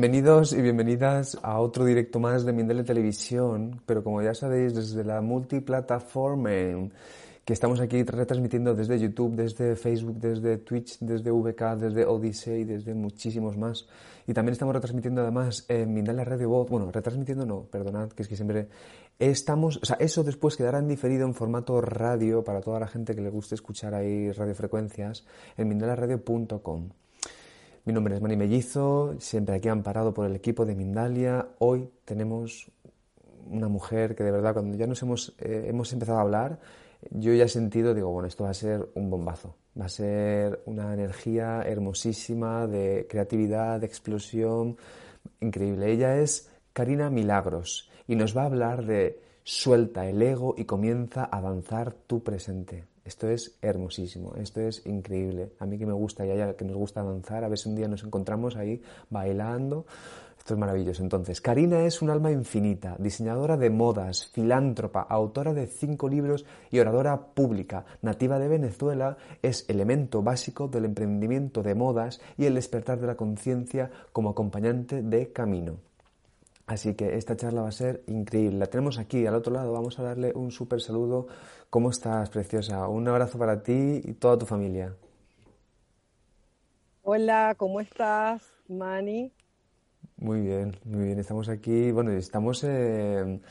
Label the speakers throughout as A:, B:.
A: Bienvenidos y bienvenidas a otro directo más de Mindele Televisión, pero como ya sabéis, desde la multiplataforma que estamos aquí retransmitiendo desde YouTube, desde Facebook, desde Twitch, desde VK, desde Odyssey, desde muchísimos más. Y también estamos retransmitiendo además en Mindale Radio Voz, bueno, retransmitiendo no, perdonad, que es que siempre estamos, o sea, eso después quedará en diferido en formato radio para toda la gente que le guste escuchar ahí radiofrecuencias en mindalaradio.com. Mi nombre es Mani Mellizo, siempre aquí amparado por el equipo de Mindalia. Hoy tenemos una mujer que de verdad cuando ya nos hemos, eh, hemos empezado a hablar, yo ya he sentido, digo, bueno, esto va a ser un bombazo, va a ser una energía hermosísima de creatividad, de explosión, increíble. Ella es Karina Milagros y nos va a hablar de suelta el ego y comienza a avanzar tu presente. Esto es hermosísimo, esto es increíble. A mí que me gusta y a que nos gusta danzar, a ver si un día nos encontramos ahí bailando. Esto es maravilloso. Entonces, Karina es un alma infinita, diseñadora de modas, filántropa, autora de cinco libros y oradora pública. Nativa de Venezuela, es elemento básico del emprendimiento de modas y el despertar de la conciencia como acompañante de camino. Así que esta charla va a ser increíble. La tenemos aquí al otro lado. Vamos a darle un súper saludo. ¿Cómo estás, preciosa? Un abrazo para ti y toda tu familia.
B: Hola, ¿cómo estás, Mani?
A: Muy bien, muy bien. Estamos aquí. Bueno, estamos en,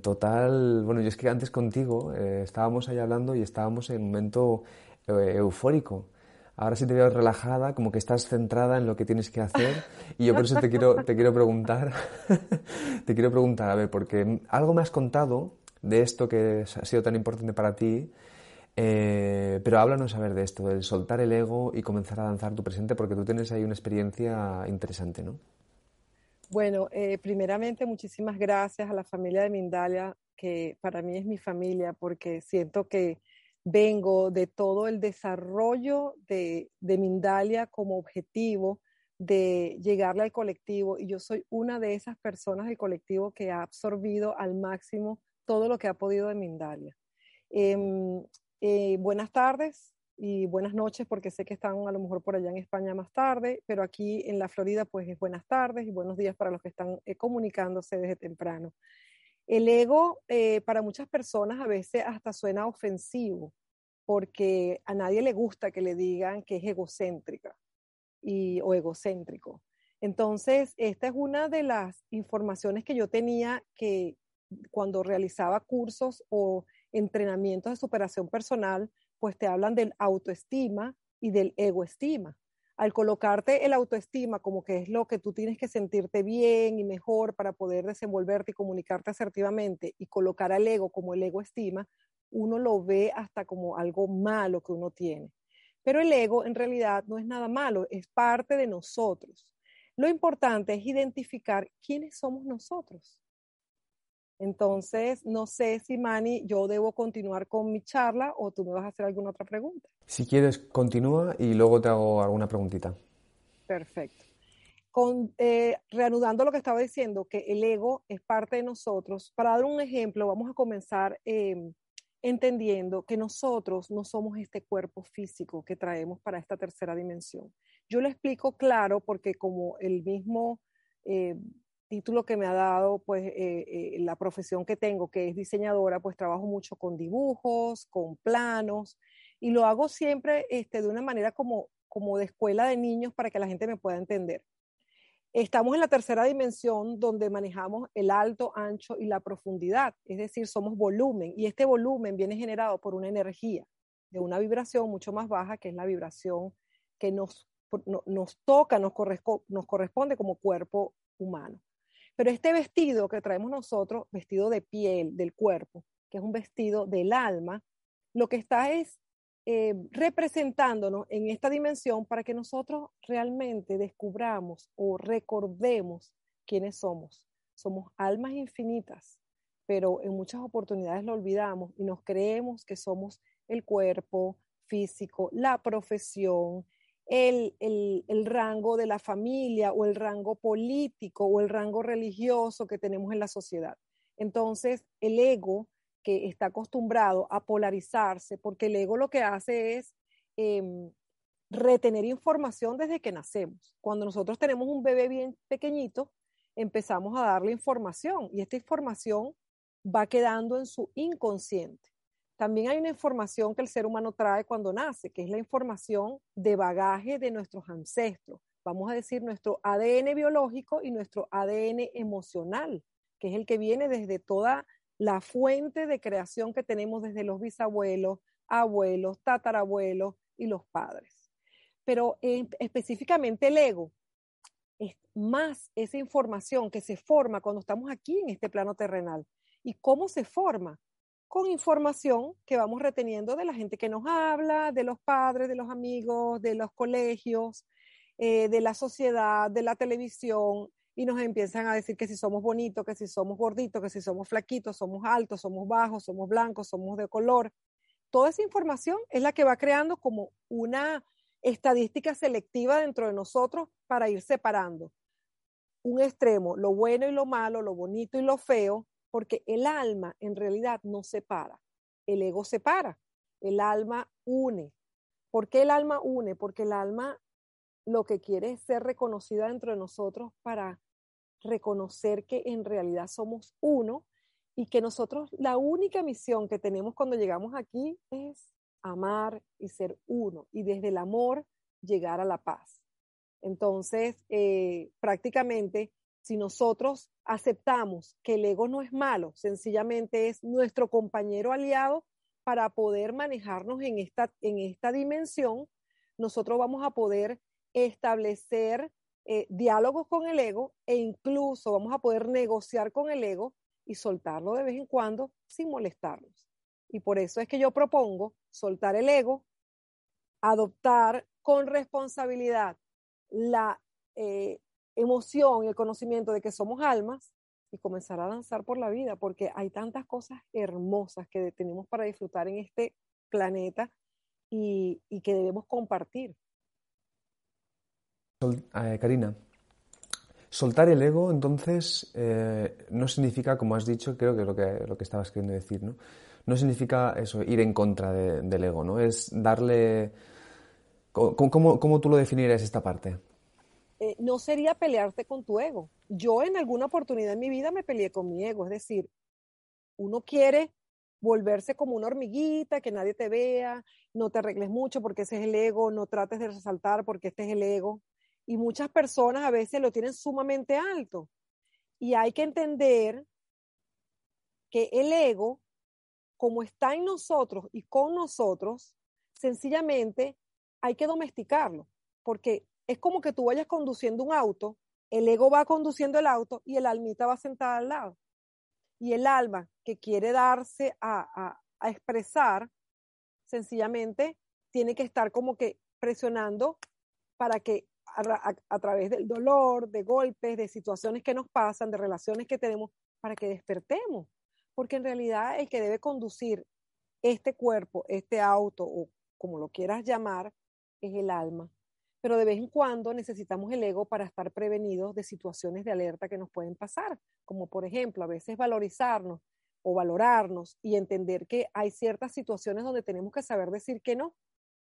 A: total. Bueno, yo es que antes contigo eh, estábamos ahí hablando y estábamos en un momento eh, eufórico ahora sí te veo relajada, como que estás centrada en lo que tienes que hacer. Y yo por eso te quiero, te quiero preguntar, te quiero preguntar, a ver, porque algo me has contado de esto que ha sido tan importante para ti, eh, pero háblanos a ver de esto, de soltar el ego y comenzar a danzar tu presente, porque tú tienes ahí una experiencia interesante, ¿no?
B: Bueno, eh, primeramente muchísimas gracias a la familia de Mindalia, que para mí es mi familia, porque siento que vengo de todo el desarrollo de, Mindalia como objetivo de llegarle al colectivo y yo soy una de esas personas del colectivo que ha absorbido al máximo todo lo que ha podido de Mindalia. Em, eh, buenas tardes y buenas noches porque sé que están a lo mejor por allá en España más tarde, pero aquí en la Florida pues es buenas tardes y buenos días para los que están eh, comunicándose desde temprano. El ego eh, para muchas personas a veces hasta suena ofensivo, porque a nadie le gusta que le digan que es egocéntrica y, o egocéntrico. Entonces, esta es una de las informaciones que yo tenía que cuando realizaba cursos o entrenamientos de superación personal, pues te hablan del autoestima y del egoestima al colocarte el autoestima como que es lo que tú tienes que sentirte bien y mejor para poder desenvolverte y comunicarte asertivamente y colocar al ego como el ego estima, uno lo ve hasta como algo malo que uno tiene. Pero el ego en realidad no es nada malo, es parte de nosotros. Lo importante es identificar quiénes somos nosotros. Entonces, no sé si Mani, yo debo continuar con mi charla o tú me vas a hacer alguna otra pregunta.
A: Si quieres, continúa y luego te hago alguna preguntita.
B: Perfecto. Con, eh, reanudando lo que estaba diciendo, que el ego es parte de nosotros. Para dar un ejemplo, vamos a comenzar em, entendiendo que nosotros no somos este cuerpo físico que traemos para esta tercera dimensión. Yo lo explico claro porque como el mismo eh, título que me ha dado, pues eh, eh, la profesión que tengo, que es diseñadora, pues trabajo mucho con dibujos, con planos, y lo hago siempre este, de una manera como, como de escuela de niños para que la gente me pueda entender. Estamos en la tercera dimensión donde manejamos el alto, ancho y la profundidad, es decir, somos volumen y este volumen viene generado por una energía. de una vibración mucho más baja, que es la vibración que nos, nos toca, nos, nos corresponde como cuerpo humano. Pero este vestido que traemos nosotros, vestido de piel, del cuerpo, que es un vestido del alma, lo que está es eh, representándonos en esta dimensión para que nosotros realmente descubramos o recordemos quiénes somos. Somos almas infinitas, pero en muchas oportunidades lo olvidamos y nos creemos que somos el cuerpo físico, la profesión, el, el, rango de la familia o el rango político o el rango religioso que tenemos en la sociedad. Entonces, el ego que está acostumbrado a polarizarse, porque el ego lo que hace es em, retener información desde que nacemos. Cuando nosotros tenemos un bebé bien pequeñito, empezamos a darle información y esta información va quedando en su inconsciente. También hay una información que el ser humano trae cuando nace, que es la información de bagaje de nuestros ancestros. Vamos a decir nuestro ADN biológico y nuestro ADN emocional, que es el que viene desde toda la fuente de creación que tenemos desde los bisabuelos, abuelos, tatarabuelos y los padres. Pero específicamente el ego es más esa información que se forma cuando estamos aquí en este plano terrenal. ¿Y cómo se forma? Con información que vamos reteniendo de la gente que nos habla, de los padres, de los amigos, de los colegios, eh, de la sociedad, de la televisión, y nos empiezan a decir que si somos bonitos, que si somos gorditos, que si somos flaquitos, somos altos, somos bajos, somos blancos, somos de color. Toda esa información es la que va creando como una estadística selectiva dentro de nosotros para ir separando un extremo, lo bueno y lo malo, lo bonito y lo feo, porque el alma en realidad no separa, el ego separa, el alma une. ¿Por qué el alma une? Porque el alma lo que quiere es ser reconocida dentro de nosotros para reconocer que en realidad somos uno y que nosotros la única misión que tenemos cuando llegamos aquí es amar y ser uno y desde el amor llegar a la paz. Entonces, eh, prácticamente, si nosotros aceptamos que el ego no es malo, sencillamente es nuestro compañero aliado para poder manejarnos en esta, en esta dimensión, nosotros vamos a poder establecer eh, diálogos con el ego e incluso vamos a poder negociar con el ego y soltarlo de vez en cuando sin molestarnos. Y por eso es que yo propongo soltar el ego, adoptar con responsabilidad la eh, emoción y el conocimiento de que somos almas y comenzar a danzar por la vida, porque hay tantas cosas hermosas que tenemos para disfrutar en este planeta y que debemos compartir.
A: Eh, Karina, soltar el ego, entonces, eh, no significa, como has dicho, creo que lo que, lo que estabas queriendo decir, ¿no? No significa eso, ir en contra del ego, ¿no? Es darle... ¿Cómo, tú lo definirías esta parte?
B: Eh, no sería pelearte con tu ego. Yo en alguna oportunidad en mi vida me peleé con mi ego, es decir, uno quiere volverse como una hormiguita, que nadie te vea, no te arregles mucho porque ese es el ego, no trates de resaltar porque este es el ego y muchas personas a veces lo tienen sumamente alto. Y hay que entender que el ego, como está en nosotros y con nosotros, sencillamente hay que domesticarlo, porque es como que tú vayas conduciendo un auto, el ego va conduciendo el auto y el almita va sentada al lado. Y el alma que quiere darse a, a expresar, sencillamente tiene que estar como que presionando para que a, través del dolor, de golpes, de situaciones que nos pasan, de relaciones que tenemos, para que despertemos. Porque en realidad el que debe conducir este cuerpo, este auto o como lo quieras llamar, es el alma. Pero de vez en cuando necesitamos el ego para estar prevenidos de situaciones de alerta que nos pueden pasar, como por ejemplo a veces valorizarnos o valorarnos y entender que hay ciertas situaciones donde tenemos que saber decir que no,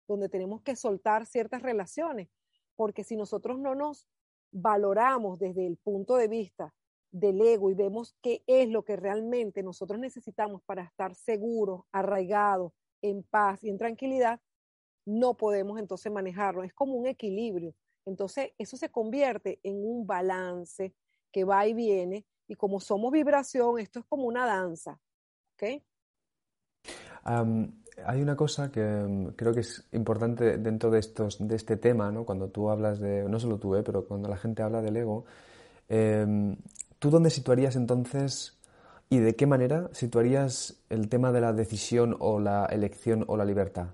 B: donde tenemos que soltar ciertas relaciones, porque si nosotros no nos valoramos desde el punto de vista del ego y vemos qué es lo que realmente nosotros necesitamos para estar seguros, arraigados, en paz y en tranquilidad, no podemos entonces manejarlo. Es como un equilibrio. Entonces, eso se convierte en un balance que va y viene. Y como somos vibración, esto es como una danza. ¿Ok?
A: hay una cosa que mm, creo que es importante dentro de, estos, de este tema, ¿no? cuando tú hablas de, no solo tú, ¿eh? pero cuando la gente habla del ego, em, ¿tú dónde situarías entonces y de qué manera situarías el tema de la decisión o la elección o la libertad?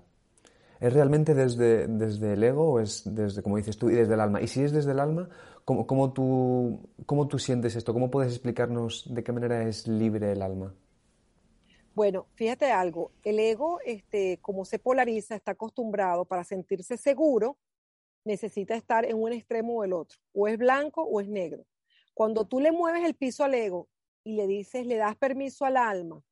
A: ¿Es realmente desde, desde el ego o es desde, como dices tú, y desde el alma? Y si es desde el alma, ¿cómo, cómo, tú, ¿cómo tú sientes esto? ¿Cómo puedes explicarnos de qué manera es libre el alma?
B: Bueno, fíjate algo, el ego, este, como se polariza, está acostumbrado para sentirse seguro, necesita estar en un extremo o el otro, o es blanco o es negro. Cuando tú le mueves el piso al ego y le dices, le das permiso al alma,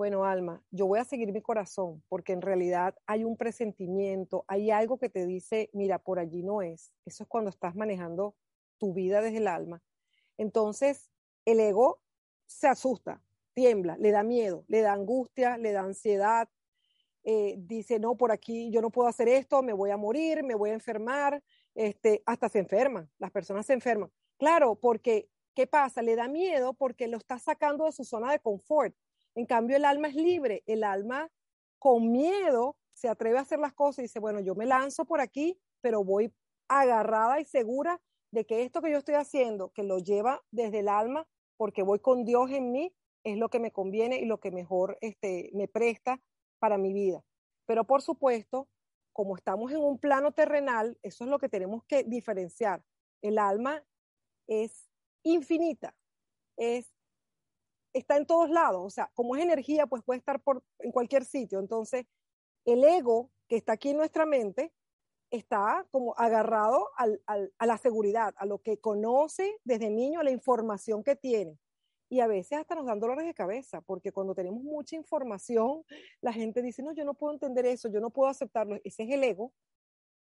B: bueno, alma, yo voy a seguir mi corazón, porque en realidad hay un presentimiento, hay algo que te dice, mira, por allí no es. Eso es cuando estás manejando tu vida desde el alma. Entonces, el ego se asusta, tiembla, le da miedo, le da angustia, le da ansiedad, eh, dice, no, por aquí yo no puedo hacer esto, me voy a morir, me voy a enfermar, este, hasta se enferman, las personas se enferman. Claro, porque, ¿qué pasa? Le da miedo porque lo está sacando de su zona de confort. En cambio, el alma es libre, el alma con miedo se atreve a hacer las cosas y dice, bueno, yo me lanzo por aquí, pero voy agarrada y segura de que esto que yo estoy haciendo, que lo lleva desde el alma, porque voy con Dios en mí, es lo que me conviene y lo que mejor este, me presta para mi vida. Pero por supuesto, como estamos en un plano terrenal, eso es lo que tenemos que diferenciar. El alma es infinita, es, está en todos lados, o sea, como es energía, pues puede estar por, en cualquier sitio. Entonces, el ego que está aquí en nuestra mente está como agarrado a la seguridad, a lo que conoce desde niño, a la información que tiene y a veces hasta nos dan dolores de cabeza, porque cuando tenemos mucha información, la gente dice, no, yo no puedo entender eso, yo no puedo aceptarlo. Ese es el ego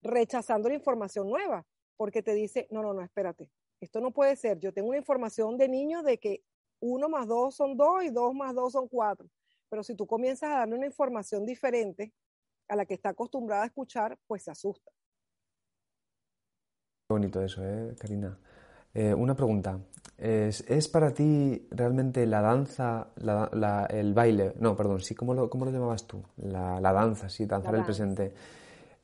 B: rechazando la información nueva, porque te dice, no, no, no, espérate, esto no puede ser. Yo tengo una información de niño de que uno más dos son dos y dos más dos son cuatro. Pero si tú comienzas a darle una información diferente a la que está acostumbrada a escuchar, pues se asusta.
A: Qué bonito eso, ¿eh, Karina? Eh, una pregunta. ¿Es, para ti realmente la danza, el baile? No, perdón, sí, ¿cómo lo, cómo lo llamabas tú? La, danza, sí, danzar el presente.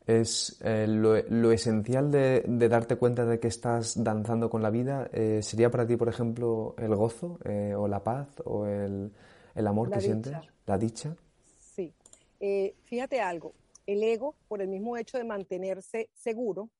A: ¿Es eh, lo, esencial de, darte cuenta de que estás danzando con la vida? Eh, ¿Sería para ti, por ejemplo, el gozo o la paz o el, amor que sientes? ¿La dicha?
B: Sí. fíjate algo, el ego, por el mismo hecho de mantenerse seguro,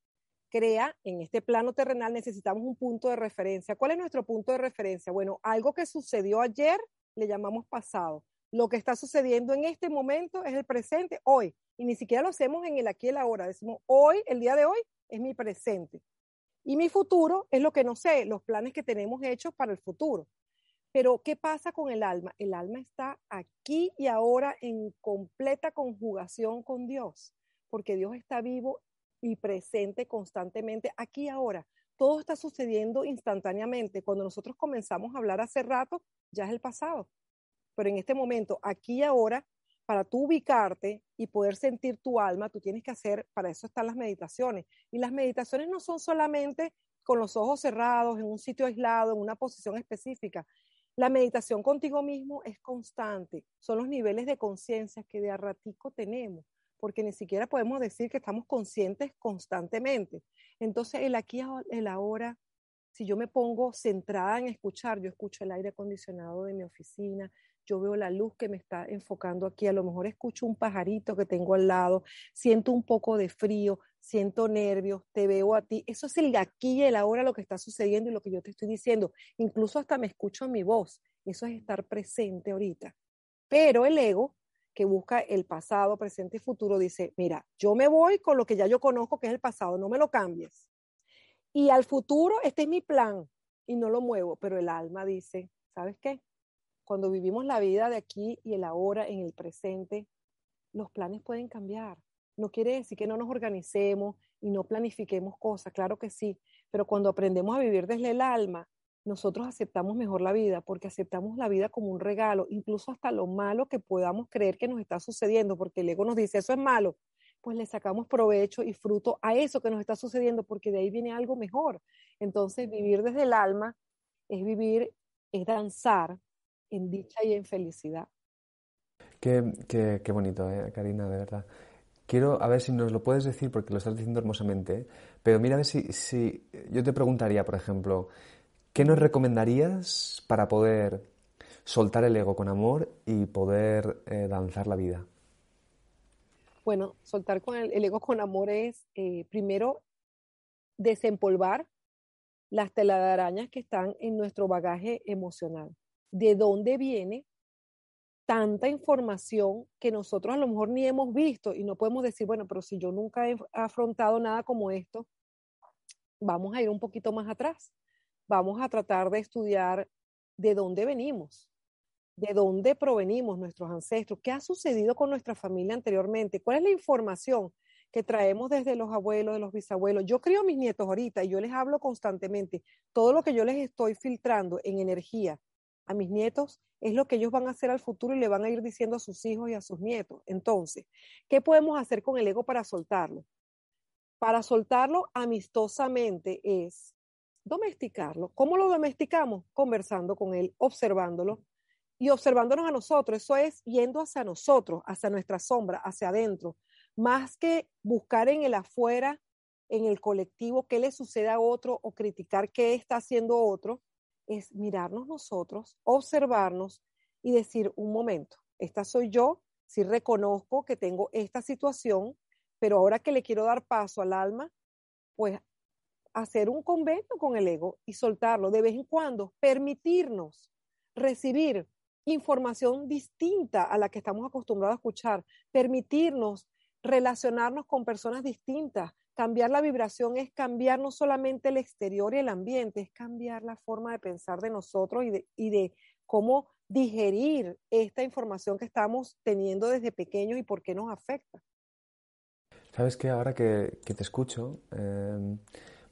B: crea en este plano terrenal necesitamos un punto de referencia. ¿Cuál es nuestro punto de referencia? Bueno, algo que sucedió ayer le llamamos pasado. Lo que está sucediendo en este momento es el presente, hoy. Y ni siquiera lo hacemos en el aquí y el ahora. Decimos, hoy, el día de hoy, es mi presente. Y mi futuro es lo que no sé, los planes que tenemos hechos para el futuro. Pero, ¿qué pasa con el alma? El alma está aquí y ahora en completa conjugación con Dios, porque Dios está vivo y presente constantemente aquí ahora. Todo está sucediendo instantáneamente. Cuando nosotros comenzamos a hablar hace rato, ya es el pasado. Pero en este momento, aquí ahora, para tú ubicarte y poder sentir tu alma, tú tienes que hacer, para eso están las meditaciones. Y las meditaciones no son solamente con los ojos cerrados, en un sitio aislado, en una posición específica. La meditación contigo mismo es constante. Son los niveles de conciencia que de a ratico tenemos porque ni siquiera podemos decir que estamos conscientes constantemente. Entonces, el aquí, el ahora, si yo me pongo centrada en escuchar, yo escucho el aire acondicionado de mi oficina, yo veo la luz que me está enfocando aquí, a lo mejor escucho un pajarito que tengo al lado, siento un poco de frío, siento nervios, te veo a ti. Eso es el aquí y el ahora lo que está sucediendo y lo que yo te estoy diciendo. Incluso hasta me escucho mi voz. Eso es estar presente ahorita. Pero el ego que busca el pasado, presente y futuro, dice, mira, yo me voy con lo que ya yo conozco que es el pasado, no me lo cambies. Y al futuro, este es mi plan y no lo muevo, pero el alma dice, ¿sabes qué? Cuando vivimos la vida de aquí y el ahora, en el presente, los planes pueden cambiar. No quiere decir que no nos organicemos y no planifiquemos cosas, claro que sí, pero cuando aprendemos a vivir desde el alma, nosotros aceptamos mejor la vida porque aceptamos la vida como un regalo, incluso hasta lo malo que podamos creer que nos está sucediendo, porque el ego nos dice eso es malo, pues le sacamos provecho y fruto a eso que nos está sucediendo, porque de ahí viene algo mejor. Entonces, vivir desde el alma es vivir, es danzar en dicha y en felicidad.
A: Qué, qué, qué bonito, ¿eh, Karina, de verdad. Quiero, a ver si nos lo puedes decir, porque lo estás diciendo hermosamente, ¿eh? pero mira a ver si, si yo te preguntaría, por ejemplo, ¿qué nos recomendarías para poder soltar el ego con amor y poder eh, danzar la vida?
B: Bueno, soltar con el, el ego con amor es, eh, primero, desempolvar las telarañas que están en nuestro bagaje emocional. ¿De dónde viene tanta información que nosotros a lo mejor ni hemos visto y no podemos decir, bueno, pero si yo nunca he afrontado nada como esto, vamos a ir un poquito más atrás. Vamos a tratar de estudiar de dónde venimos, de dónde provenimos nuestros ancestros, qué ha sucedido con nuestra familia anteriormente, cuál es la información que traemos desde los abuelos, de los bisabuelos. Yo crío a mis nietos ahorita y yo les hablo constantemente. Todo lo que yo les estoy filtrando en energía a mis nietos es lo que ellos van a hacer al futuro y le van a ir diciendo a sus hijos y a sus nietos. Entonces, ¿qué podemos hacer con el ego para soltarlo? Para soltarlo amistosamente es domesticarlo. ¿Cómo lo domesticamos? Conversando con él, observándolo y observándonos a nosotros. Eso es yendo hacia nosotros, hacia nuestra sombra, hacia adentro. Más que buscar en el afuera, en el colectivo, qué le sucede a otro o criticar qué está haciendo otro, es mirarnos nosotros, observarnos y decir, un momento, esta soy yo, si reconozco que tengo esta situación, pero ahora que le quiero dar paso al alma, pues hacer un convento con el ego y soltarlo de vez en cuando, permitirnos recibir información distinta a la que estamos acostumbrados a escuchar, permitirnos relacionarnos con personas distintas, cambiar la vibración es cambiar no solamente el exterior y el ambiente, es cambiar la forma de pensar de nosotros y de, y de cómo digerir esta información que estamos teniendo desde pequeños y por qué nos afecta.
A: Sabes que ahora que, que te escucho, eh,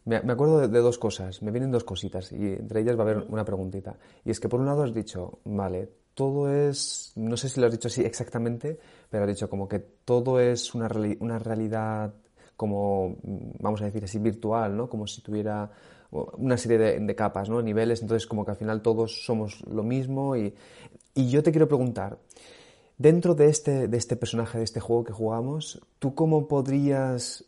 A: me, me, acuerdo de, de, dos cosas, me vienen dos cositas y entre ellas va a haber una preguntita. Y es que por un lado has dicho, vale, todo es, no sé si lo has dicho así exactamente, pero has dicho como que todo es una, una realidad como, vamos a decir así, virtual, ¿no? Como si tuviera una serie de, capas, ¿no? Niveles, entonces como que al final todos somos lo mismo y, y yo te quiero preguntar, dentro de este, de este personaje, de este juego que jugamos, ¿tú cómo podrías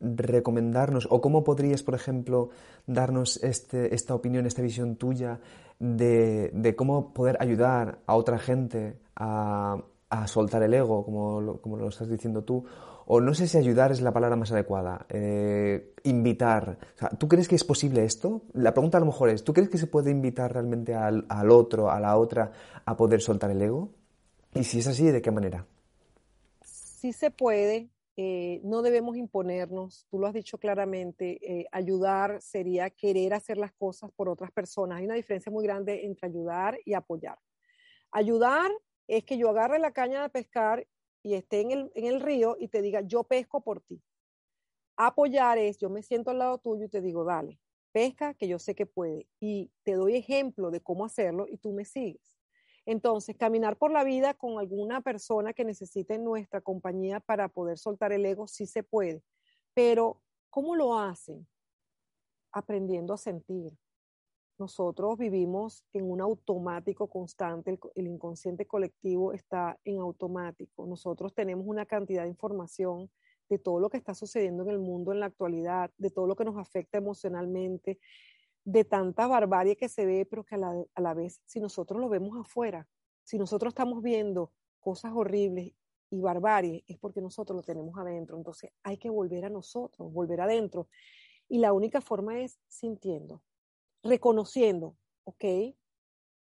A: recomendarnos o cómo podrías, por ejemplo, darnos este, esta opinión, esta visión tuya de, de, cómo poder ayudar a otra gente a, a soltar el ego, como como lo estás diciendo tú, o no sé si ayudar es la palabra más adecuada, eh, invitar. ¿Tú crees que es posible esto? La pregunta a lo mejor es, ¿tú crees que se puede invitar realmente al, al otro, a la otra, a poder soltar el ego? Y si es así, ¿de qué manera?
B: Sí se puede, eh, no debemos imponernos, tú lo has dicho claramente, eh, ayudar sería querer hacer las cosas por otras personas. Hay una diferencia muy grande entre ayudar y apoyar. Ayudar es que yo agarre la caña de pescar y esté en el, en el río y te diga, yo pesco por ti. Apoyar es, yo me siento al lado tuyo y te digo, dale, pesca, que yo sé que puede. Y te doy ejemplo de cómo hacerlo y tú me sigues. Entonces, caminar por la vida con alguna persona que necesite nuestra compañía para poder soltar el ego, sí se puede. Pero, ¿cómo lo hacen? Aprendiendo a sentir, nosotros vivimos en un automático constante, el, inconsciente colectivo está en automático. Nosotros tenemos una cantidad de información de todo lo que está sucediendo en el mundo en la actualidad, de todo lo que nos afecta emocionalmente, de tanta barbarie que se ve, pero que a la, a la vez, si nosotros lo vemos afuera, si nosotros estamos viendo cosas horribles y barbarie, es porque nosotros lo tenemos adentro. Entonces hay que volver a nosotros, volver adentro. Y la única forma es sintiendo, reconociendo, ok,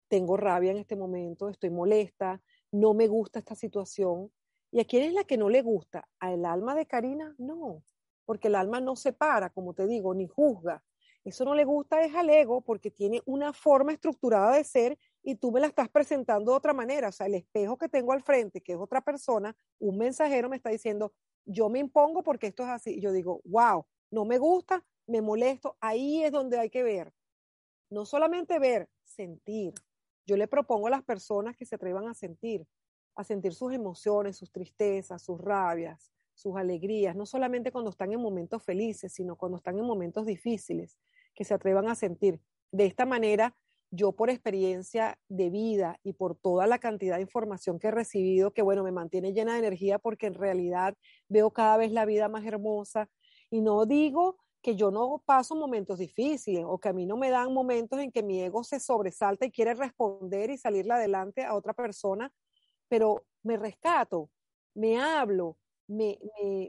B: tengo rabia en este momento, estoy molesta, no me gusta esta situación. ¿Y a quién es la que no le gusta? ¿A el alma de Karina? No, porque el alma no se para, como te digo, ni juzga. Eso no le gusta es al ego porque tiene una forma estructurada de ser y tú me la estás presentando de otra manera. O sea, el espejo que tengo al frente, que es otra persona, un mensajero me está diciendo, yo me impongo porque esto es así. Y yo digo, wow, no me gusta, me molesto. Ahí es donde hay que ver no solamente ver, sentir. Yo le propongo a las personas que se atrevan a sentir, a sentir sus emociones, sus tristezas, sus rabias, sus alegrías, no solamente cuando están en momentos felices, sino cuando están en momentos difíciles, que se atrevan a sentir. De esta manera yo por experiencia de vida y por toda la cantidad de información que he recibido, que bueno, me mantiene llena de energía porque en realidad veo cada vez la vida más hermosa. Y no digo que yo no paso momentos difíciles o que a mí no me dan momentos en que mi ego se sobresalta y quiere responder y salirle adelante a otra persona, pero me rescato, me hablo, me,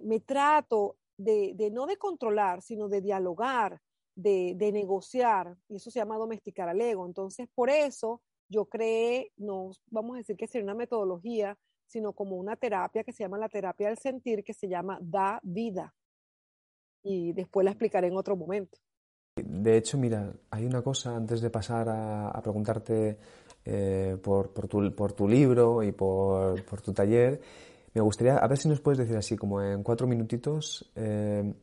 B: me, trato de, de, no de controlar, sino de dialogar, de, de, negociar, y eso se llama domesticar al ego. Entonces, por eso yo creé, no vamos a decir que sería una metodología, sino como una terapia que se llama la terapia del sentir, que se llama Da Vida y después la explicaré en otro momento.
A: De hecho, mira, hay una cosa antes de pasar a, preguntarte eh, por, tu, por, tu, libro y por, por, tu taller. Me gustaría, a ver si nos puedes decir así, como en cuatro minutitos, eh,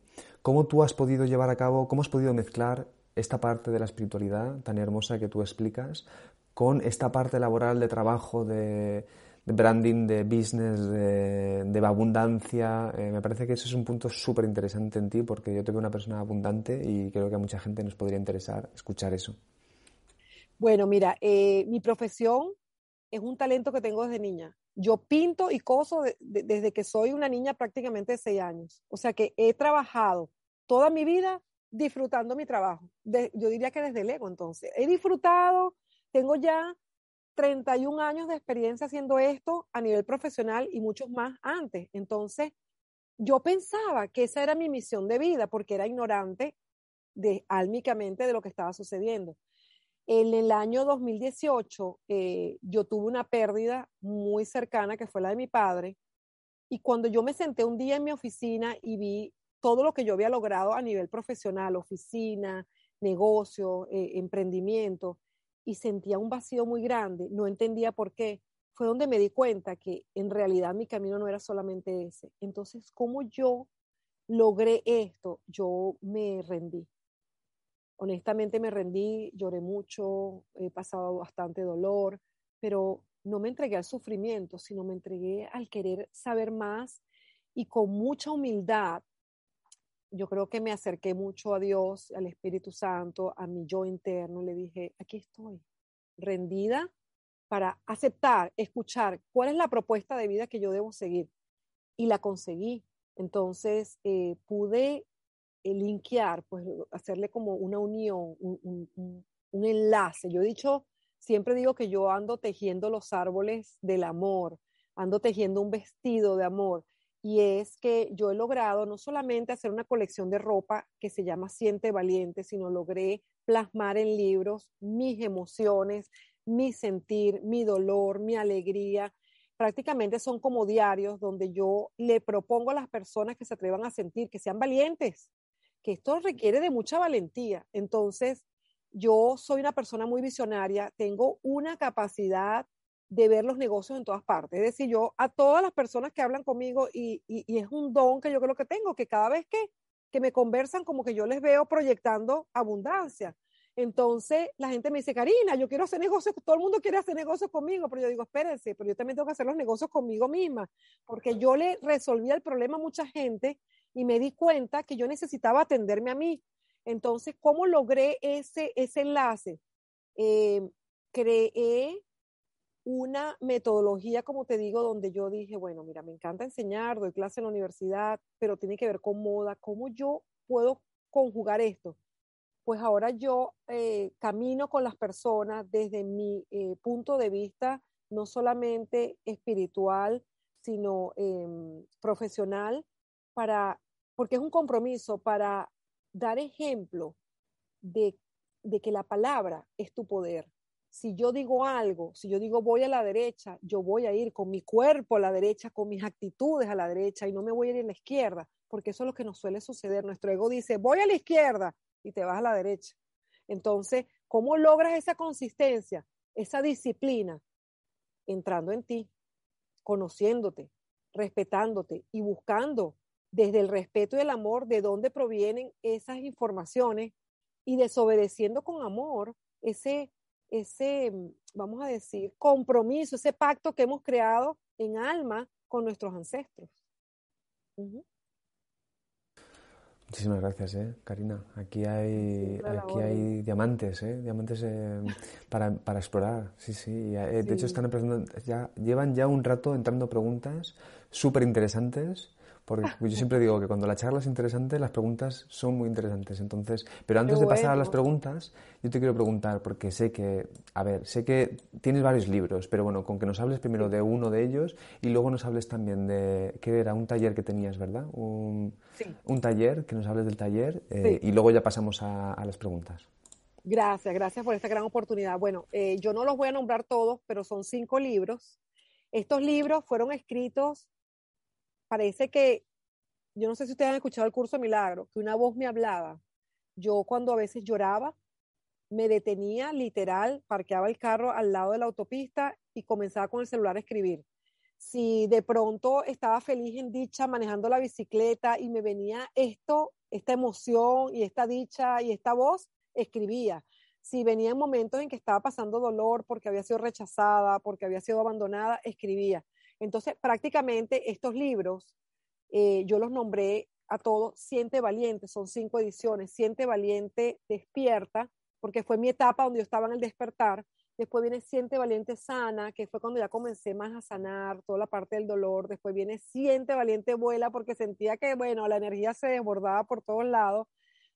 A: cómo tú has podido llevar a cabo, cómo has podido mezclar esta parte de la espiritualidad tan hermosa que tú explicas con esta parte laboral de trabajo, de, de branding, de business, de, abundancia. Eh, me parece que eso es un punto súper interesante en ti porque yo te veo una persona abundante y creo que a mucha gente nos podría interesar escuchar eso.
B: Bueno, mira, eh, mi profesión es un talento que tengo desde niña. Yo pinto y coso desde que soy una niña prácticamente de seis años. O sea que he trabajado toda mi vida disfrutando mi trabajo. yo diría que desde el ego, entonces. He disfrutado, tengo ya 31 años de experiencia haciendo esto a nivel profesional y muchos más antes. Entonces, yo pensaba que esa era mi misión de vida porque era ignorante de, álmicamente de lo que estaba sucediendo. En el año 2018, eh, yo tuve una pérdida muy cercana que fue la de mi padre. Y cuando yo me senté un día en mi oficina y vi todo lo que yo había logrado a nivel profesional, oficina, negocio, eh, emprendimiento, y sentía un vacío muy grande, no entendía por qué. Fue donde me di cuenta que en realidad mi camino no era solamente ese. Entonces, ¿cómo yo logré esto? Yo me rendí. Honestamente me rendí, lloré mucho, he pasado bastante dolor, pero no me entregué al sufrimiento, sino me entregué al querer saber más y con mucha humildad yo creo que me acerqué mucho a Dios, al Espíritu Santo, a mi yo interno, le dije, aquí estoy, rendida para aceptar, escuchar cuál es la propuesta de vida que yo debo seguir. Y la conseguí. Entonces eh, pude eh, linkear, pues hacerle como una unión, un, un enlace. Yo he dicho, siempre digo que yo ando tejiendo los árboles del amor, ando tejiendo un vestido de amor y es que yo he logrado no solamente hacer una colección de ropa que se llama Siente Valiente, sino logré plasmar en libros mis emociones, mi sentir, mi dolor, mi alegría. Prácticamente son como diarios donde yo le propongo a las personas que se atrevan a sentir, que sean valientes, que esto requiere de mucha valentía. Entonces, yo soy una persona muy visionaria, tengo una capacidad de ver los negocios en todas partes. Es decir, yo a todas las personas que hablan conmigo, y, es un don que yo creo que tengo, que cada vez que, que me conversan, como que yo les veo proyectando abundancia. Entonces la gente me dice, Karina, yo quiero hacer negocios, todo el mundo quiere hacer negocios conmigo, pero yo digo, espérense, pero yo también tengo que hacer los negocios conmigo misma, porque yo le resolví el problema a mucha gente y me di cuenta que yo necesitaba atenderme a mí. Entonces, ¿cómo logré ese, ese enlace? Eh, creé una metodología, como te digo, donde yo dije, bueno, mira, me encanta enseñar, doy clase en la universidad, pero tiene que ver con moda, ¿cómo yo puedo conjugar esto? Pues ahora yo eh, camino con las personas desde mi eh, punto de vista, no solamente espiritual, sino em, profesional, para, porque es un compromiso para dar ejemplo de que la palabra es tu poder si yo digo algo, si yo digo voy a la derecha, yo voy a ir con mi cuerpo a la derecha, con mis actitudes a la derecha y no me voy a ir a la izquierda, porque eso es lo que nos suele suceder. Nuestro ego dice voy a la izquierda y te vas a la derecha. Entonces, ¿cómo logras esa consistencia, esa disciplina? Entrando en ti, conociéndote, respetándote y buscando desde el respeto y el amor de dónde provienen esas informaciones y desobedeciendo con amor ese ese, mm, vamos a decir, compromiso, ese pacto que hemos creado en alma con nuestros ancestros.
A: Muchísimas gracias, ¿eh? Karina. Aquí hay, aquí hay diamantes, ¿eh? Diamantes eh, para, para, explorar. Sí, sí. Eh, de hecho, están empezando, ya, llevan ya un rato entrando preguntas súper interesantes porque yo siempre digo que cuando la charla es interesante, las preguntas son muy interesantes. Entonces, pero antes de pasar a las preguntas, yo te quiero preguntar, porque sé que, a ver, sé que tienes varios libros, pero bueno, con que nos hables primero de uno de ellos y luego nos hables también de, ¿qué era? Un taller que tenías, ¿verdad? Un, un taller, que nos hables del taller eh, y luego ya pasamos a, las preguntas.
B: Gracias, gracias por esta gran oportunidad. Bueno, eh, yo no los voy a nombrar todos, pero son cinco libros. Estos libros fueron escritos parece que, yo no sé si ustedes han escuchado el curso de milagro, que una voz me hablaba. Yo cuando a veces lloraba, me detenía literal, parqueaba el carro al lado de la autopista y comenzaba con el celular a escribir. Si de pronto estaba feliz en dicha manejando la bicicleta y me venía esto, esta emoción y esta dicha y esta voz, escribía. Si venía en momentos en que estaba pasando dolor porque había sido rechazada, porque había sido abandonada, escribía. Entonces, prácticamente estos libros, eh, yo los nombré a todos Siente Valiente, son cinco ediciones, Siente Valiente Despierta, porque fue mi etapa donde yo estaba en el despertar. Después viene Siente Valiente Sana, que fue cuando ya comencé más a sanar toda la parte del dolor. Después viene Siente Valiente Vuela, porque sentía que, bueno, la energía se desbordaba por todos lados.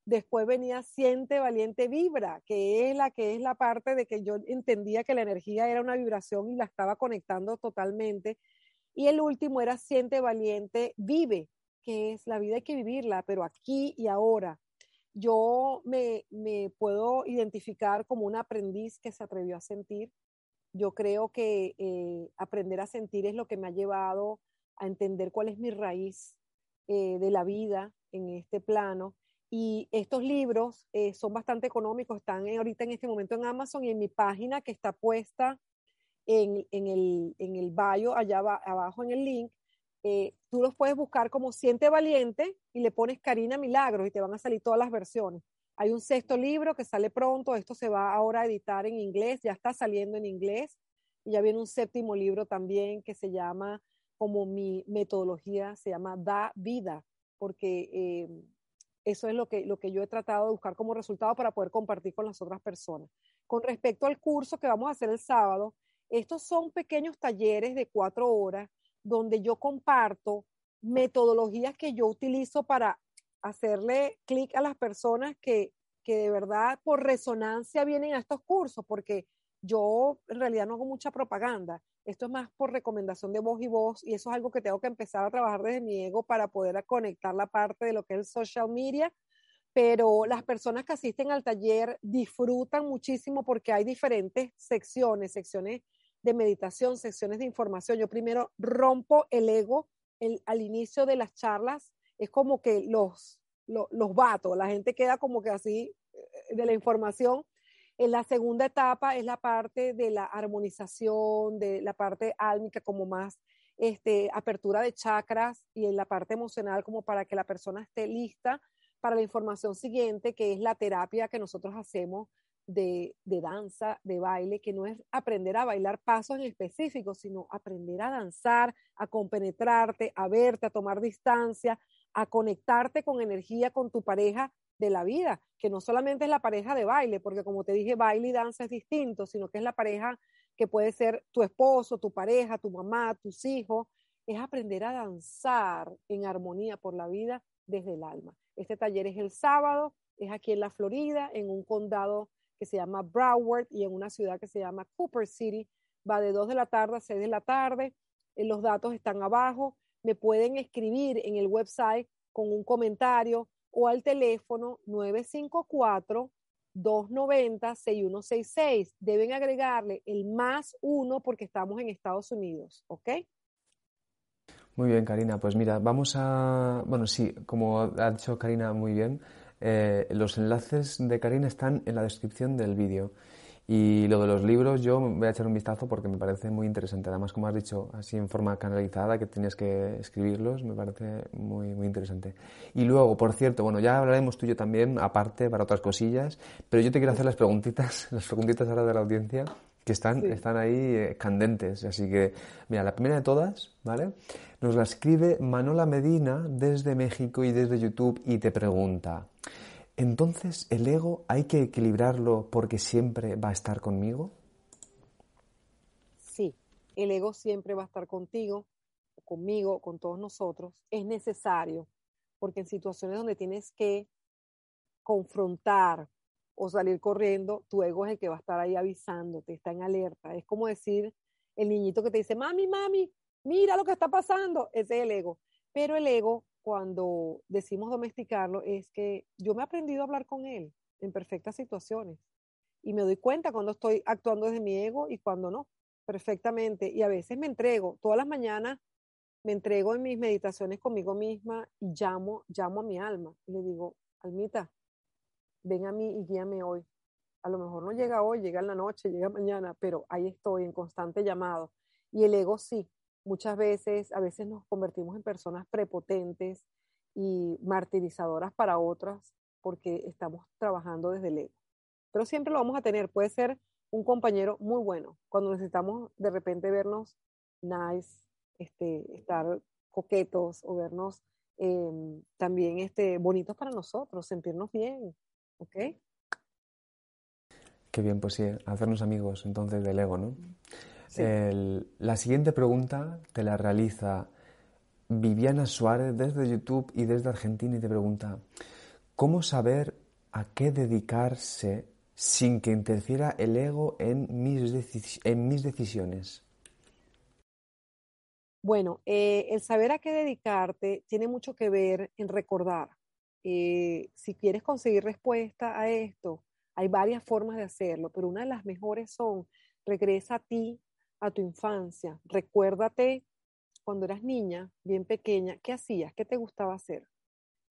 B: Después venía Siente Valiente Vibra, que es la que es la parte de que yo entendía que la energía era una vibración y la estaba conectando totalmente. Y el último era Siente Valiente, Vive, que es la vida hay que vivirla, pero aquí y ahora. Yo me, puedo identificar como un aprendiz que se atrevió a sentir. Yo creo que eh, aprender a sentir es lo que me ha llevado a entender cuál es mi raíz eh, de la vida en este plano. Y estos libros eh, son bastante económicos, están ahorita en este momento en Amazon y en mi página que está puesta en, el, en el bio, allá abajo en el link, eh, tú los puedes buscar como Siente Valiente y le pones Karina Milagros y te van a salir todas las versiones. Hay un sexto libro que sale pronto, esto se va ahora a editar en inglés, ya está saliendo en inglés, y ya viene un séptimo libro también que se llama, como mi metodología, se llama Da Vida, porque eh, eso es lo que, lo que yo he tratado de buscar como resultado para poder compartir con las otras personas. Con respecto al curso que vamos a hacer el sábado, estos son pequeños talleres de cuatro horas donde yo comparto metodologías que yo utilizo para hacerle clic a las personas que, de verdad por resonancia vienen a estos cursos, porque yo en realidad no hago mucha propaganda. Esto es más por recomendación de voz y voz y eso es algo que tengo que empezar a trabajar desde mi ego para poder conectar la parte de lo que es el social media. Pero las personas que asisten al taller disfrutan muchísimo porque hay diferentes secciones, secciones de meditación, secciones de información. Yo primero rompo el ego al inicio de las charlas. Es como que los, los, los la gente queda como que así eh, de la información. En la segunda etapa es la parte de la armonización, de la parte álmica como más este, apertura de chakras y en la parte emocional como para que la persona esté lista para la información siguiente, que es la terapia que nosotros hacemos de, danza, de baile, que no es aprender a bailar pasos en específico, sino aprender a danzar, a compenetrarte, a verte, a tomar distancia, a conectarte con energía con tu pareja de la vida, que no solamente es la pareja de baile, porque como te dije, baile y danza es distinto, sino que es la pareja que puede ser tu esposo, tu pareja, tu mamá, tus hijos, es aprender a danzar en armonía por la vida desde el alma. Este taller es el sábado, es aquí en la Florida, en un condado que se llama Broward y en una ciudad que se llama Cooper City. Va de 2 de la tarde a 6 de la tarde. Eh, los datos están abajo. Me pueden escribir en el website con un comentario o al teléfono 954 290-6166. Deben agregarle el más uno porque estamos en Estados Unidos, ¿ok?
A: Muy bien, Karina. Pues mira, vamos a, bueno, sí, como ha dicho Karina muy bien, eh, los enlaces de Karina están en la descripción del vídeo. Y lo de los libros, yo voy a echar un vistazo porque me parece muy interesante. Además, como has dicho, así en forma canalizada, que tienes que escribirlos, me parece muy, muy interesante. Y luego, por cierto, bueno, ya hablaremos tú y yo también, aparte, para otras cosillas, pero yo te quiero hacer las preguntitas, las preguntitas ahora de la audiencia que están, están ahí eh, candentes. Así que, mira, la primera de todas, ¿vale? Nos la escribe Manola Medina desde México y desde YouTube y te pregunta, entonces, ¿el ego hay que equilibrarlo porque siempre va a estar conmigo?
B: Sí, el ego siempre va a estar contigo, conmigo, con todos nosotros. Es necesario, porque en situaciones donde tienes que confrontar o salir corriendo, tu ego es el que va a estar ahí avisándote, está en alerta. Es como decir el niñito que te dice, mami, mami, mira lo que está pasando. Ese es el ego. Pero el ego cuando decimos domesticarlo es que yo me he aprendido a hablar con él en perfectas situaciones y me doy cuenta cuando estoy actuando desde mi ego y cuando no, perfectamente. Y a veces me entrego, todas las mañanas me entrego en mis meditaciones conmigo misma y llamo, llamo a mi alma y le digo, almita, ven a mí y guíame hoy. A lo mejor no llega hoy, llega en la noche, llega mañana, pero ahí estoy en constante llamado. Y el ego sí, muchas veces, a veces nos convertimos en personas prepotentes y martirizadoras para otras porque estamos trabajando desde el ego. Pero siempre lo vamos a tener, puede ser un compañero muy bueno, cuando necesitamos de repente vernos nice, este, estar coquetos o vernos em, también este, bonitos para nosotros, sentirnos bien, ¿ok?
A: Qué bien, pues sí, hacernos amigos entonces del ego, ¿no? La siguiente pregunta te la realiza Viviana Suárez desde YouTube y desde Argentina y te pregunta, ¿cómo saber a qué dedicarse sin que interfiera el ego en mis, en mis decisiones?
B: Bueno, eh, el saber a qué dedicarte tiene mucho que ver en recordar. Eh, si quieres conseguir respuesta a esto, hay varias formas de hacerlo, pero una de las mejores son regresa a ti a tu infancia. Recuérdate cuando eras niña, bien pequeña, qué hacías, qué te gustaba hacer,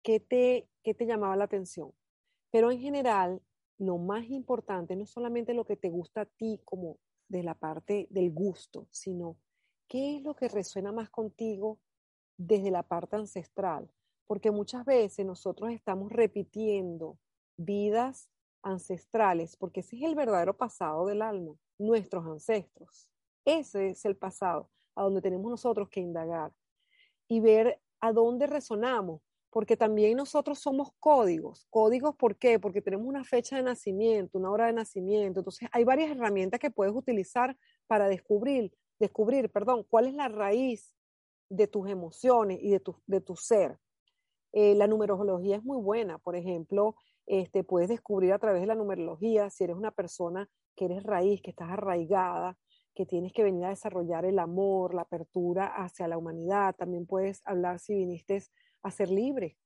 B: qué te, qué te llamaba la atención. Pero en general, lo más importante no es solamente lo que te gusta a ti como de la parte del gusto, sino qué es lo que resuena más contigo desde la parte ancestral. Porque muchas veces nosotros estamos repitiendo vidas ancestrales, porque ese es el verdadero pasado del alma, nuestros ancestros. Ese es el pasado, a donde tenemos nosotros que indagar y ver a dónde resonamos, porque también nosotros somos códigos. Códigos, ¿por qué? Porque tenemos una fecha de nacimiento, una hora de nacimiento. Entonces, hay varias herramientas que puedes utilizar para descubrir, descubrir, perdón, cuál es la raíz de tus emociones y de tu, de tu ser. Eh, la numerología es muy buena. Por ejemplo, este, puedes descubrir a través de la numerología si eres una persona que eres raíz, que estás arraigada, que tienes que venir a desarrollar el amor, la apertura hacia la humanidad. También puedes hablar si viniste a ser libre.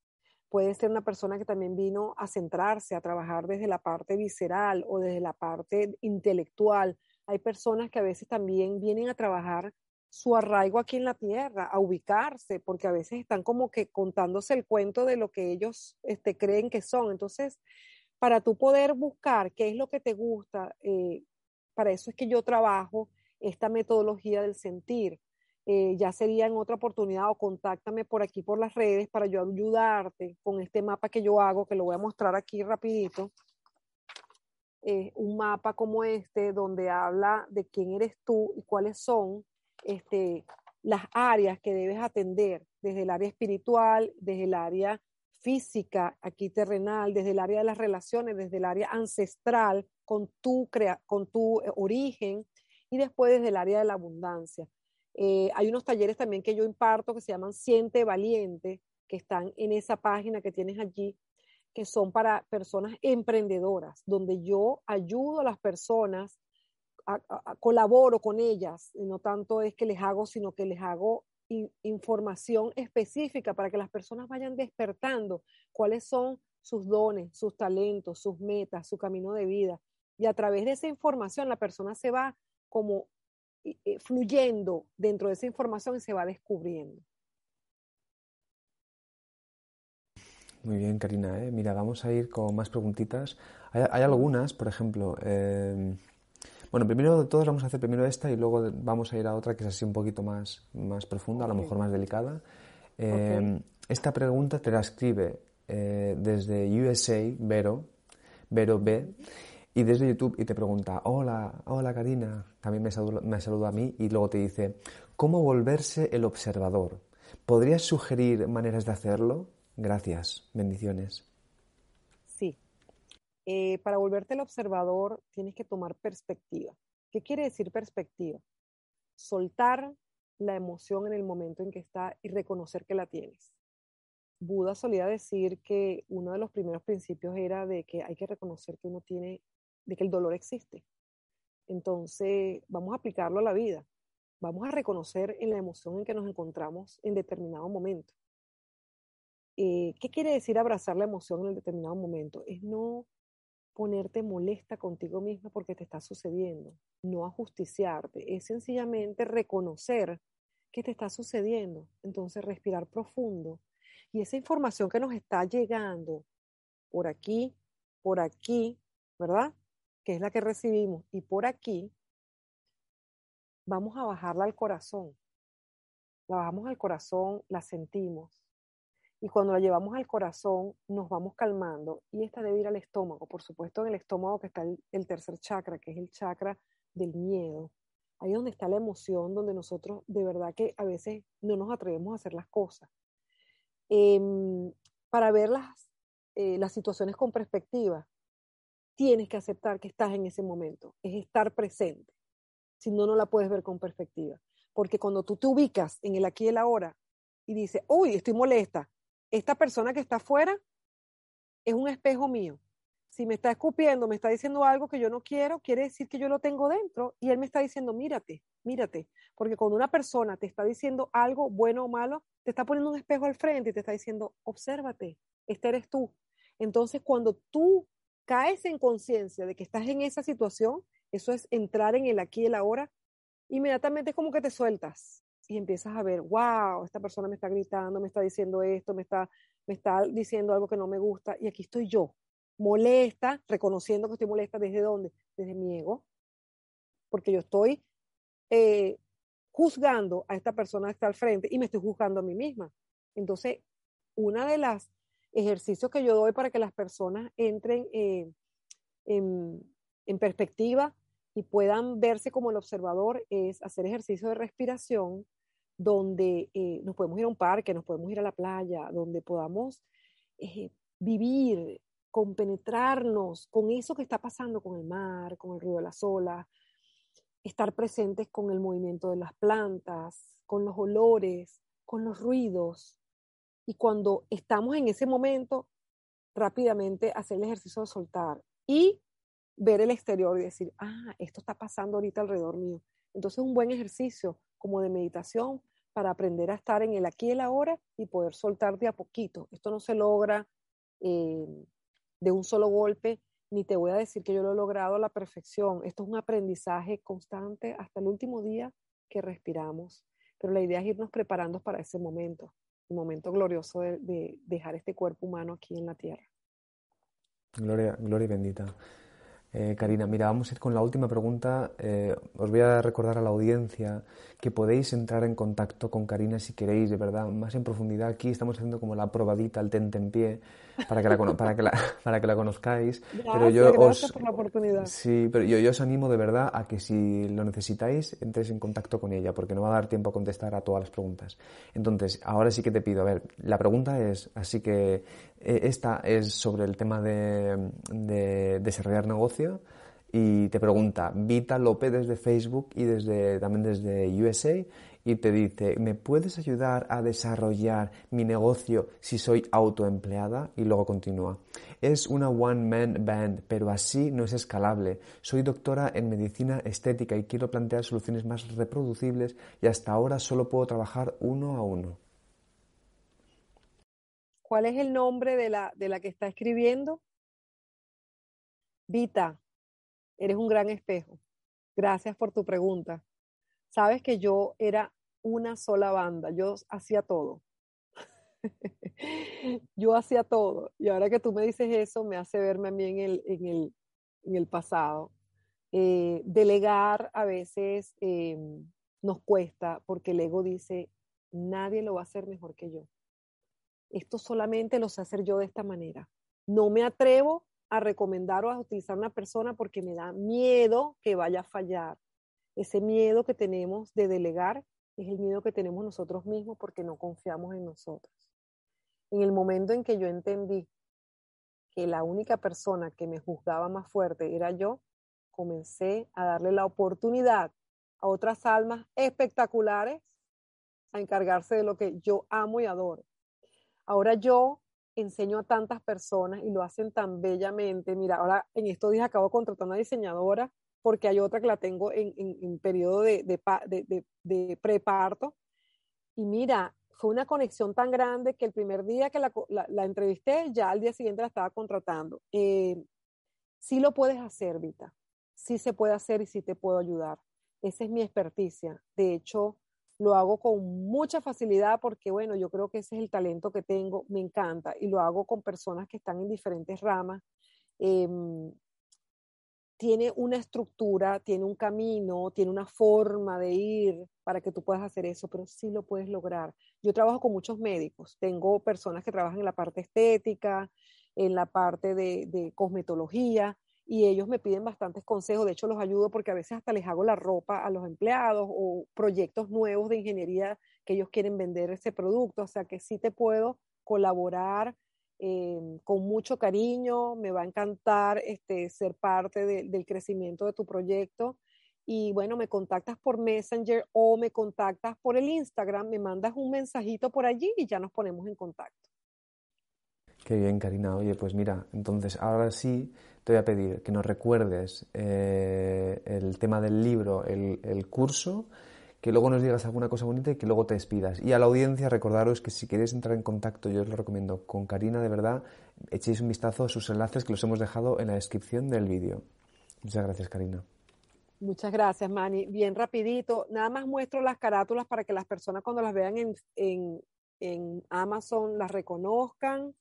B: Puedes ser una persona que también vino a centrarse, a trabajar desde la parte visceral o desde la parte intelectual. Hay personas que a veces también vienen a trabajar su arraigo aquí en la tierra, a ubicarse, porque a veces están como que contándose el cuento de lo que ellos este, creen que son. Entonces, para tú poder buscar qué es lo que te gusta, eh, para eso es que yo trabajo esta metodología del sentir. Eh, ya sería en otra oportunidad o contáctame por aquí por las redes para yo ayudarte con este mapa que yo hago, que lo voy a mostrar aquí rapidito. Eh, un mapa como este donde habla de quién eres tú y cuáles son este, las áreas que debes atender, desde el área espiritual, desde el área física, aquí terrenal, desde el área de las relaciones, desde el área ancestral, con tu, crea con tu eh, origen, y después desde el área de la abundancia. Eh, hay unos talleres también que yo imparto que se llaman Siente Valiente, que están en esa página que tienes allí, que son para personas emprendedoras, donde yo ayudo a las personas, colaboro con ellas, no tanto es que les hago, sino que les hago información específica para que las personas vayan despertando cuáles son sus dones, sus talentos, sus metas, su camino de vida. Y a través de esa información la persona se va como eh, fluyendo dentro de esa información y se va descubriendo.
A: Muy bien, Karina. ¿eh? Mira, vamos a ir con más preguntitas. Hay, algunas, por ejemplo. Em, bueno, primero de todas vamos a hacer primero esta y luego vamos a ir a otra que es así un poquito más, más profunda, a lo mejor más delicada. Em, esta pregunta te la escribe eh, desde USA, Vero, Vero B, y desde YouTube y te pregunta, hola, hola Karina, también me saluda, me saluda a mí y luego te dice, ¿cómo volverse el observador? ¿Podrías sugerir maneras de hacerlo? Gracias, bendiciones.
B: Sí. Eh, para volverte el observador tienes que tomar perspectiva. ¿Qué quiere decir perspectiva? Soltar la emoción en el momento en que está y reconocer que la tienes. Buda solía decir que uno de los primeros principios era de que hay que reconocer que uno tiene, de que el dolor existe. Entonces, vamos a aplicarlo a la vida. Vamos a reconocer en la emoción en que nos encontramos en determinado momento. Eh, ¿Qué quiere decir abrazar la emoción en el determinado momento? Es no ponerte molesta contigo misma porque te está sucediendo, no ajusticiarte, es sencillamente reconocer que te está sucediendo. Entonces, respirar profundo. Y esa información que nos está llegando por aquí, por aquí, ¿verdad? Que es la que recibimos, y por aquí, vamos a bajarla al corazón. La bajamos al corazón, la sentimos. Y cuando la llevamos al corazón, nos vamos calmando. Y esta debe ir al estómago. Por supuesto, en el estómago que está el, tercer chakra, que es el chakra del miedo. Ahí es donde está la emoción, donde nosotros de verdad que a veces no nos atrevemos a hacer las cosas. Em, para ver las, eh, las situaciones con perspectiva, tienes que aceptar que estás en ese momento. Es estar presente. Si no, no la puedes ver con perspectiva. Porque cuando tú te ubicas en el aquí y el ahora y dices, uy, estoy molesta, esta persona que está afuera es un espejo mío. Si me está escupiendo, me está diciendo algo que yo no quiero, quiere decir que yo lo tengo dentro y él me está diciendo, mírate, mírate. Porque cuando una persona te está diciendo algo bueno o malo, te está poniendo un espejo al frente y te está diciendo, obsérvate, este eres tú. Entonces, cuando tú caes en conciencia de que estás en esa situación, eso es entrar en el aquí y el ahora, inmediatamente es como que te sueltas y empiezas a ver, wow, esta persona me está gritando, me está diciendo esto, me está, me está diciendo algo que no me gusta, y aquí estoy yo, molesta, reconociendo que estoy molesta, ¿desde dónde? Desde mi ego, porque yo estoy eh, juzgando a esta persona que está al frente y me estoy juzgando a mí misma. Entonces, una de las ejercicios que yo doy para que las personas entren eh, en, perspectiva y puedan verse como el observador es hacer ejercicio de respiración donde eh, nos podemos ir a un parque, nos podemos ir a la playa, donde podamos eh, vivir, compenetrarnos con eso que está pasando con el mar, con el ruido de las olas, estar presentes con el movimiento de las plantas, con los olores, con los ruidos. Y cuando estamos en ese momento, rápidamente hacer el ejercicio de soltar y ver el exterior y decir, ah, esto está pasando ahorita alrededor mío. Entonces, un buen ejercicio como de meditación para aprender a estar en el aquí y el ahora y poder soltar de a poquito. Esto no se logra eh, de un solo golpe, ni te voy a decir que yo lo he logrado a la perfección. Esto es un aprendizaje constante hasta el último día que respiramos. Pero la idea es irnos preparando para ese momento, momento glorioso de, de dejar este cuerpo humano aquí en la tierra.
A: Gloria, gloria bendita. Eh, Karina, mira, vamos a ir con la última pregunta. Eh, os voy a recordar a la audiencia que podéis entrar en contacto con Karina si queréis, de verdad, más en profundidad. Aquí estamos haciendo como la probadita, el tente en pie, para que la, para que la, para que la conozcáis.
B: Gracias, pero yo gracias os, por la oportunidad.
A: Sí, pero yo, yo, os animo de verdad a que si lo necesitáis, entréis en contacto con ella, porque no va a dar tiempo a contestar a todas las preguntas. Entonces, ahora sí que te pido, a ver, la pregunta es, así que esta es sobre el tema de, desarrollar negocio y te pregunta Vita López desde Facebook y desde, también desde USA y te dice, ¿me puedes ayudar a desarrollar mi negocio si soy autoempleada? Y luego continúa. Es una one-man band, pero así no es escalable. Soy doctora en medicina estética y quiero plantear soluciones más reproducibles y hasta ahora solo puedo trabajar uno a uno.
B: ¿Cuál es el nombre de la, de la que está escribiendo? Vita, eres un gran espejo. Gracias por tu pregunta. Sabes que yo era una sola banda, yo hacía todo. yo hacía todo. Y ahora que tú me dices eso, me hace verme a mí en el, en el, en el pasado. Eh, delegar a veces eh, nos cuesta porque el ego dice, nadie lo va a hacer mejor que yo esto solamente lo sé hacer yo de esta manera. No me atrevo a recomendar o a utilizar una persona porque me da miedo que vaya a fallar. Ese miedo que tenemos de delegar es el miedo que tenemos nosotros mismos porque no confiamos en nosotros. En el momento en que yo entendí que la única persona que me juzgaba más fuerte era yo, comencé a darle la oportunidad a otras almas espectaculares a encargarse de lo que yo amo y adoro. Ahora yo enseño a tantas personas y lo hacen tan bellamente. Mira, ahora en estos días acabo de contratar una diseñadora porque hay otra que la tengo en, en, periodo de, de, de, preparto. Y mira, fue una conexión tan grande que el primer día que la, la, entrevisté, ya al día siguiente la estaba contratando. Eh, sí lo puedes hacer, Vita. Sí se puede hacer y sí te puedo ayudar. Esa es mi experticia. De hecho, lo hago con mucha facilidad porque, bueno, yo creo que ese es el talento que tengo, me encanta y lo hago con personas que están en diferentes ramas. Em, tiene una estructura, tiene un camino, tiene una forma de ir para que tú puedas hacer eso, pero sí lo puedes lograr. Yo trabajo con muchos médicos, tengo personas que trabajan en la parte estética, en la parte de, de cosmetología, y ellos me piden bastantes consejos, de hecho los ayudo porque a veces hasta les hago la ropa a los empleados o proyectos nuevos de ingeniería que ellos quieren vender ese producto, o sea que sí te puedo colaborar em, con mucho cariño, me va a encantar este, ser parte del crecimiento de tu proyecto y bueno, me contactas por Messenger o me contactas por el Instagram, me mandas un mensajito por allí y ya nos ponemos en contacto.
A: Qué bien, Karina. Oye, pues mira, entonces ahora sí te voy a pedir que nos recuerdes eh, el tema del libro, el, curso, que luego nos digas alguna cosa bonita y que luego te despidas. Y a la audiencia recordaros que si queréis entrar en contacto, yo os lo recomiendo con Karina, de verdad, echéis un vistazo a sus enlaces que los hemos dejado en la descripción del vídeo. Muchas gracias, Karina.
B: Muchas gracias, Manny. Bien rapidito, nada más muestro las carátulas para que las personas cuando las vean en, en, en Amazon las reconozcan.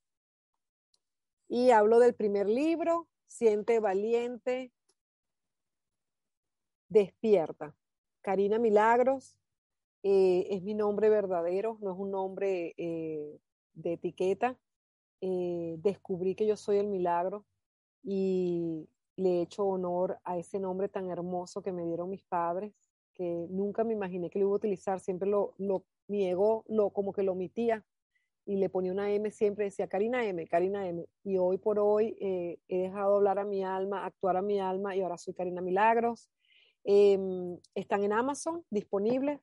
B: Y hablo del primer libro, siente valiente, despierta. Karina Milagros eh, es mi nombre verdadero, no es un nombre eh, de etiqueta. Eh, descubrí que yo soy el milagro y le he hecho honor a ese nombre tan hermoso que me dieron mis padres, que nunca me imaginé que lo iba a utilizar, siempre lo, lo niego, lo, como que lo omitía y le ponía una M siempre, decía Karina M, Karina M. Y hoy por hoy eh, he dejado hablar a mi alma, actuar a mi alma y ahora soy Karina Milagros. Em, están en Amazon disponibles,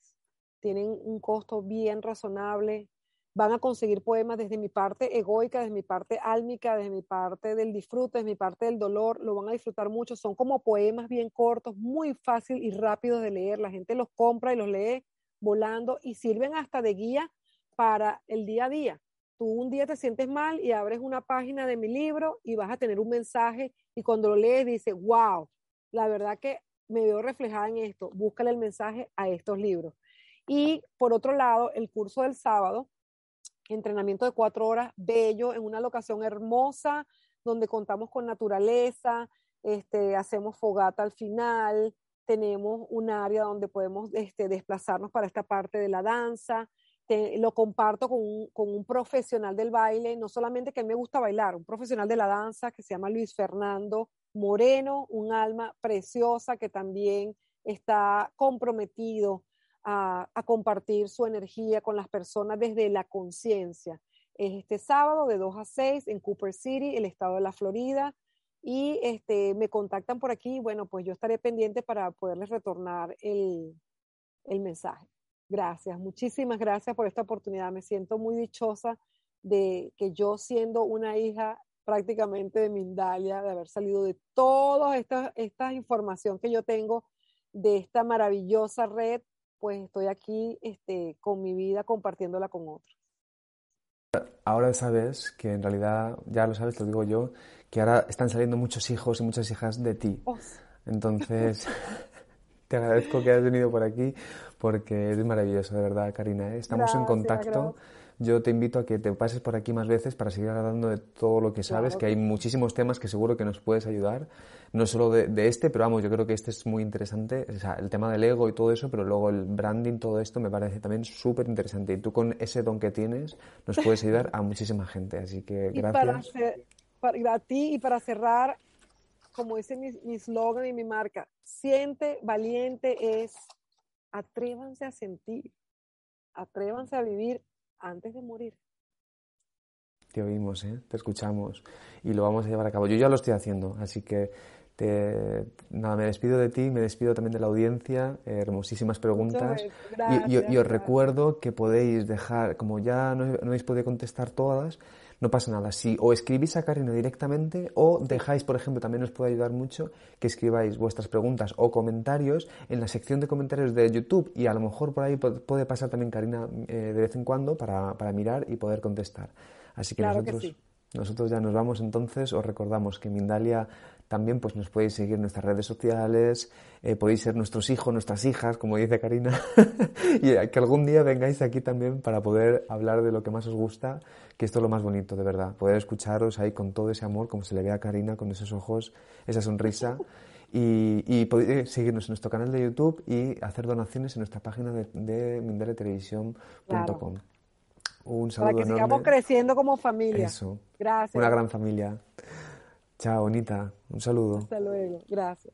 B: tienen un costo bien razonable. Van a conseguir poemas desde mi parte egoica, desde mi parte álmica, desde mi parte del disfrute, desde mi parte del dolor. Lo van a disfrutar mucho. Son como poemas bien cortos, muy fácil y rápidos de leer. La gente los compra y los lee volando y sirven hasta de guía para el día a día. Tú un día te sientes mal y abres una página de mi libro y vas a tener un mensaje y cuando lo lees dices, wow, la verdad que me veo reflejada en esto, búscale el mensaje a estos libros. Y por otro lado, el curso del sábado, entrenamiento de cuatro horas, bello, en una locación hermosa, donde contamos con naturaleza, este, hacemos fogata al final, tenemos un área donde podemos este, desplazarnos para esta parte de la danza, lo comparto con un, profesional del baile, no solamente que me gusta bailar, un profesional de la danza que se llama Luis Fernando Moreno, un alma preciosa que también está comprometido a, compartir su energía con las personas desde la conciencia. Es este sábado de 2 a 6 en Cooper City, el estado de la Florida, y este, me contactan por aquí, bueno, pues yo estaré pendiente para poderles retornar el mensaje. Gracias, muchísimas gracias por esta oportunidad. Me siento muy dichosa de que yo siendo una hija prácticamente de Mindalia, de haber salido de toda esta, esta información que yo tengo de esta maravillosa red, pues estoy aquí este, con mi vida compartiéndola con otros.
A: Ahora sabes que en realidad, ya lo sabes, te lo digo yo, que ahora están saliendo muchos hijos y muchas hijas de ti. Oh. Entonces, te agradezco que hayas venido por aquí porque es maravilloso, de verdad, Karina. ¿eh? Estamos en contacto. Yo te invito a que te pases por aquí más veces para seguir hablando de todo lo que sabes, que hay muchísimos temas que seguro que nos puedes ayudar, no solo de, este, pero vamos, yo creo que este es muy interesante, o sea, el tema del ego y todo eso, pero luego el branding, todo esto me parece también súper interesante. Y tú con ese don que tienes nos puedes ayudar a muchísima gente, así que gracias
B: para ti y para cerrar, como dice mi slogan y mi marca, siente valiente es atrévanse a sentir, atrévanse a vivir antes de morir.
A: Te oímos, ¿eh? te escuchamos y lo vamos a llevar a cabo. Yo ya lo estoy haciendo, así que te, nada, me despido de ti, me despido también de la audiencia, hermosísimas preguntas. y, os recuerdo que podéis dejar, como ya no, no habéis podido contestar todas, no pasa nada. Si o escribís a Karina directamente o dejáis, por ejemplo, también os puede ayudar mucho que escribáis vuestras preguntas o comentarios en la sección de comentarios de YouTube y a lo mejor por ahí puede pasar también Karina eh, de vez en cuando para, para, mirar y poder contestar. Así que nosotros... Nosotros ya nos vamos entonces, os recordamos que Mindalia también pues nos podéis seguir en nuestras redes sociales, eh, podéis ser nuestros hijos, nuestras hijas, como dice Karina, y que algún día vengáis aquí también para poder hablar de lo que más os gusta, que esto es lo más bonito, de verdad, poder escucharos ahí con todo ese amor, como se le ve a Karina, con esos ojos, esa sonrisa. Y, podéis seguirnos en nuestro canal de YouTube y hacer donaciones en nuestra página de, de mindaletelevisión.com. Un saludo
B: Para que sigamos creciendo como familia.
A: Eso.
B: Gracias.
A: Una gran familia. Chao, bonita. Un saludo.
B: Hasta luego. Gracias.